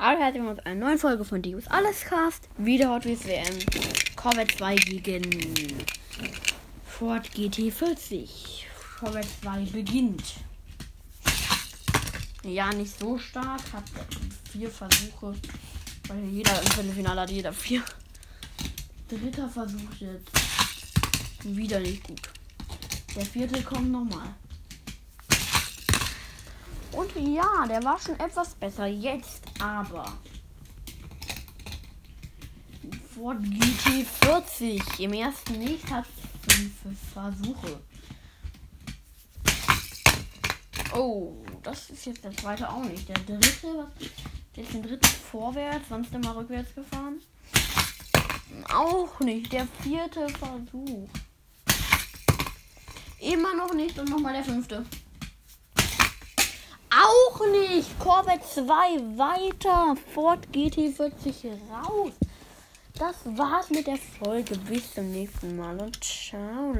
Hallo, herzlich willkommen zu einer neuen Folge von Dios Alles Cast. Wieder Hot Wheels WM. Corvette 2 gegen Ford GT40. Corvette 2 beginnt. Ja, nicht so stark. Hat vier Versuche. Weil jeder im Viertelfinale hat jeder vier. Dritter Versuch jetzt. Wieder nicht gut. Der vierte kommt nochmal. Und ja, der war schon etwas besser. Jetzt aber. Ford GT40. Im ersten nicht hat fünf Versuche. Oh, das ist jetzt der zweite auch nicht. Der dritte, was? Ist den dritten vorwärts, sonst immer rückwärts gefahren. Auch nicht. Der vierte Versuch. Immer noch nicht und nochmal der fünfte. Auch nicht. Corvette 2 weiter. Ford GT40 raus. Das war's mit der Folge. Bis zum nächsten Mal und ciao.